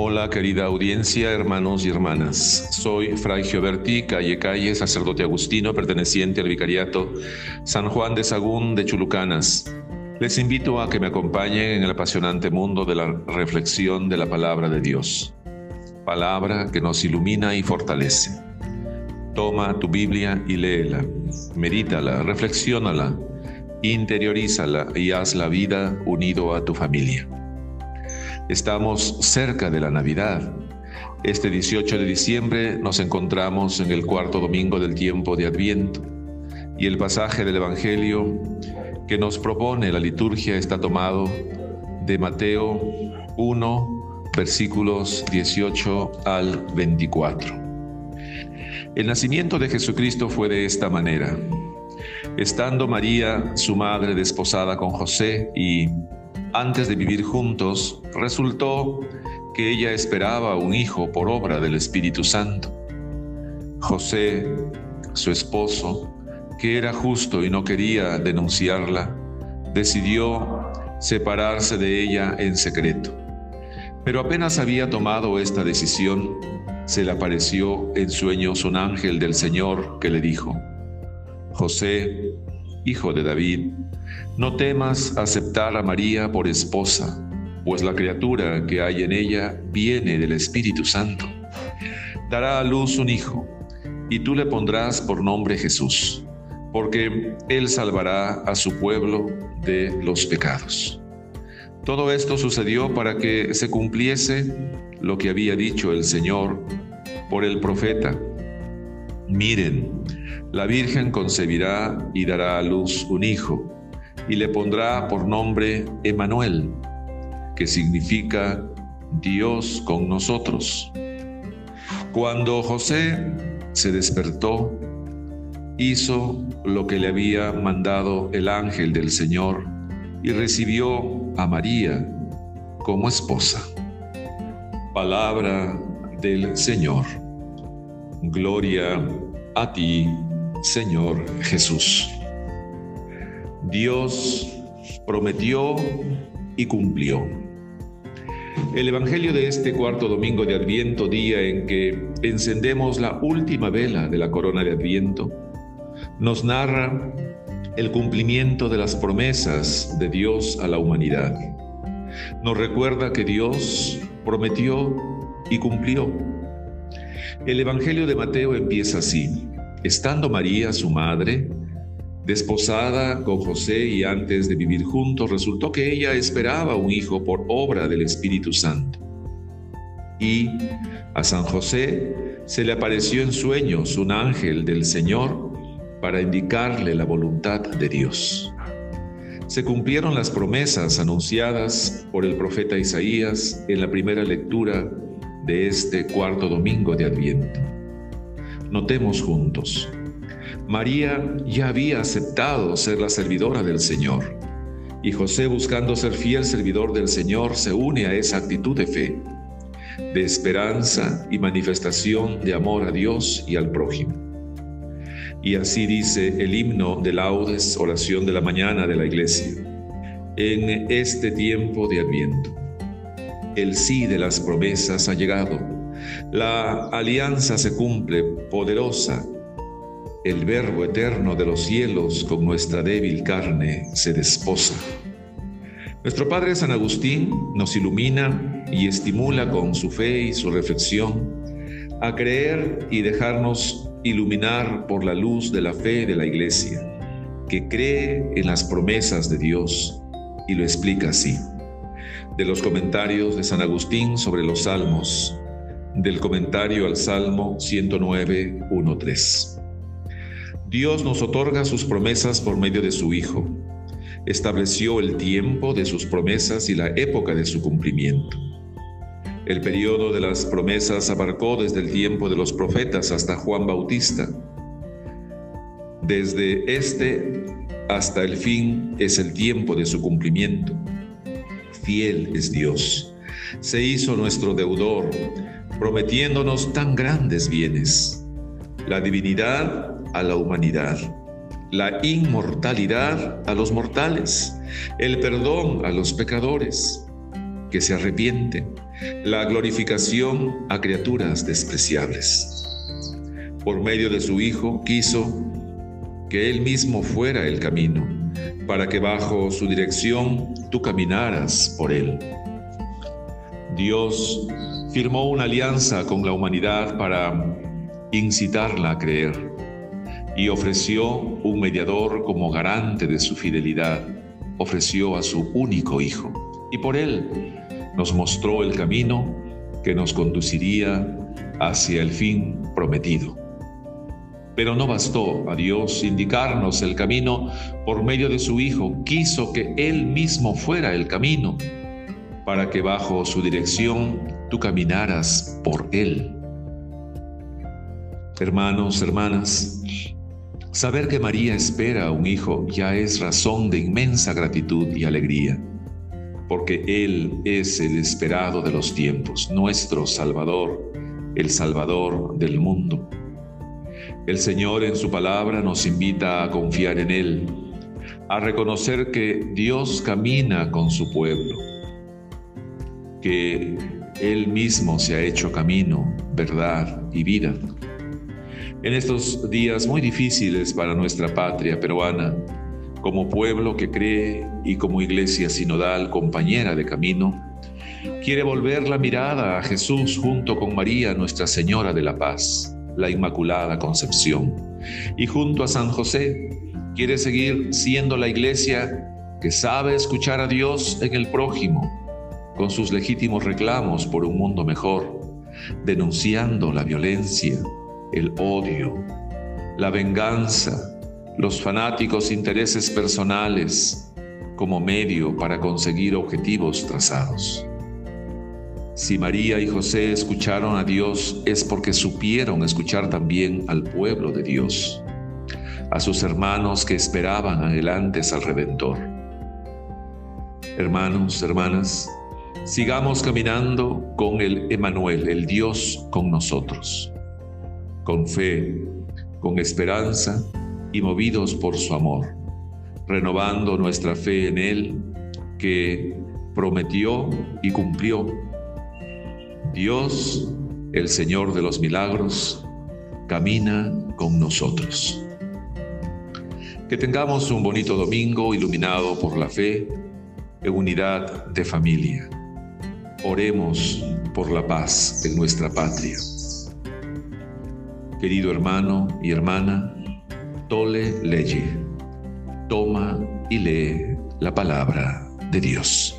Hola querida audiencia, hermanos y hermanas. Soy Fray Gioberti Calle Calle, sacerdote agustino perteneciente al Vicariato San Juan de Sagún de Chulucanas. Les invito a que me acompañen en el apasionante mundo de la reflexión de la palabra de Dios. Palabra que nos ilumina y fortalece. Toma tu Biblia y léela, medítala, reflexiónala, interiorízala y haz la vida unido a tu familia. Estamos cerca de la Navidad. Este 18 de diciembre nos encontramos en el cuarto domingo del tiempo de Adviento y el pasaje del Evangelio que nos propone la liturgia está tomado de Mateo 1, versículos 18 al 24. El nacimiento de Jesucristo fue de esta manera. Estando María, su madre, desposada con José y antes de vivir juntos, resultó que ella esperaba un hijo por obra del Espíritu Santo. José, su esposo, que era justo y no quería denunciarla, decidió separarse de ella en secreto. Pero apenas había tomado esta decisión, se le apareció en sueños un ángel del Señor que le dijo, José, hijo de David, no temas aceptar a María por esposa, pues la criatura que hay en ella viene del Espíritu Santo. Dará a luz un hijo, y tú le pondrás por nombre Jesús, porque él salvará a su pueblo de los pecados. Todo esto sucedió para que se cumpliese lo que había dicho el Señor por el profeta. Miren, la Virgen concebirá y dará a luz un hijo y le pondrá por nombre Emanuel, que significa Dios con nosotros. Cuando José se despertó, hizo lo que le había mandado el ángel del Señor y recibió a María como esposa. Palabra del Señor. Gloria a ti, Señor Jesús. Dios prometió y cumplió. El Evangelio de este cuarto domingo de Adviento, día en que encendemos la última vela de la corona de Adviento, nos narra el cumplimiento de las promesas de Dios a la humanidad. Nos recuerda que Dios prometió y cumplió. El Evangelio de Mateo empieza así. Estando María, su madre, Desposada con José y antes de vivir juntos, resultó que ella esperaba un hijo por obra del Espíritu Santo. Y a San José se le apareció en sueños un ángel del Señor para indicarle la voluntad de Dios. Se cumplieron las promesas anunciadas por el profeta Isaías en la primera lectura de este cuarto domingo de Adviento. Notemos juntos. María ya había aceptado ser la servidora del Señor. Y José, buscando ser fiel servidor del Señor, se une a esa actitud de fe, de esperanza y manifestación de amor a Dios y al prójimo. Y así dice el himno de laudes, oración de la mañana de la iglesia. En este tiempo de Adviento, el sí de las promesas ha llegado. La alianza se cumple poderosa el Verbo eterno de los cielos con nuestra débil carne se desposa. Nuestro Padre San Agustín nos ilumina y estimula con su fe y su reflexión a creer y dejarnos iluminar por la luz de la fe de la Iglesia, que cree en las promesas de Dios y lo explica así. De los comentarios de San Agustín sobre los Salmos, del comentario al Salmo 109, 1.3. Dios nos otorga sus promesas por medio de su Hijo. Estableció el tiempo de sus promesas y la época de su cumplimiento. El periodo de las promesas abarcó desde el tiempo de los profetas hasta Juan Bautista. Desde este hasta el fin es el tiempo de su cumplimiento. Fiel es Dios. Se hizo nuestro deudor, prometiéndonos tan grandes bienes. La divinidad a la humanidad, la inmortalidad a los mortales, el perdón a los pecadores que se arrepienten, la glorificación a criaturas despreciables. Por medio de su Hijo quiso que Él mismo fuera el camino, para que bajo su dirección tú caminaras por Él. Dios firmó una alianza con la humanidad para incitarla a creer y ofreció un mediador como garante de su fidelidad. Ofreció a su único Hijo y por Él nos mostró el camino que nos conduciría hacia el fin prometido. Pero no bastó a Dios indicarnos el camino por medio de su Hijo, quiso que Él mismo fuera el camino, para que bajo su dirección tú caminaras por Él. Hermanos, hermanas, saber que María espera a un hijo ya es razón de inmensa gratitud y alegría, porque Él es el esperado de los tiempos, nuestro Salvador, el Salvador del mundo. El Señor en su palabra nos invita a confiar en Él, a reconocer que Dios camina con su pueblo, que Él mismo se ha hecho camino, verdad y vida. En estos días muy difíciles para nuestra patria peruana, como pueblo que cree y como iglesia sinodal compañera de camino, quiere volver la mirada a Jesús junto con María, Nuestra Señora de la Paz la Inmaculada Concepción. Y junto a San José quiere seguir siendo la iglesia que sabe escuchar a Dios en el prójimo, con sus legítimos reclamos por un mundo mejor, denunciando la violencia, el odio, la venganza, los fanáticos intereses personales como medio para conseguir objetivos trazados. Si María y José escucharon a Dios es porque supieron escuchar también al pueblo de Dios, a sus hermanos que esperaban adelantes al Redentor. Hermanos, hermanas, sigamos caminando con el Emanuel, el Dios con nosotros, con fe, con esperanza y movidos por su amor, renovando nuestra fe en Él que prometió y cumplió Dios, el Señor de los milagros, camina con nosotros. Que tengamos un bonito domingo iluminado por la fe en unidad de familia. Oremos por la paz en nuestra patria. Querido hermano y hermana, tole leye, toma y lee la palabra de Dios.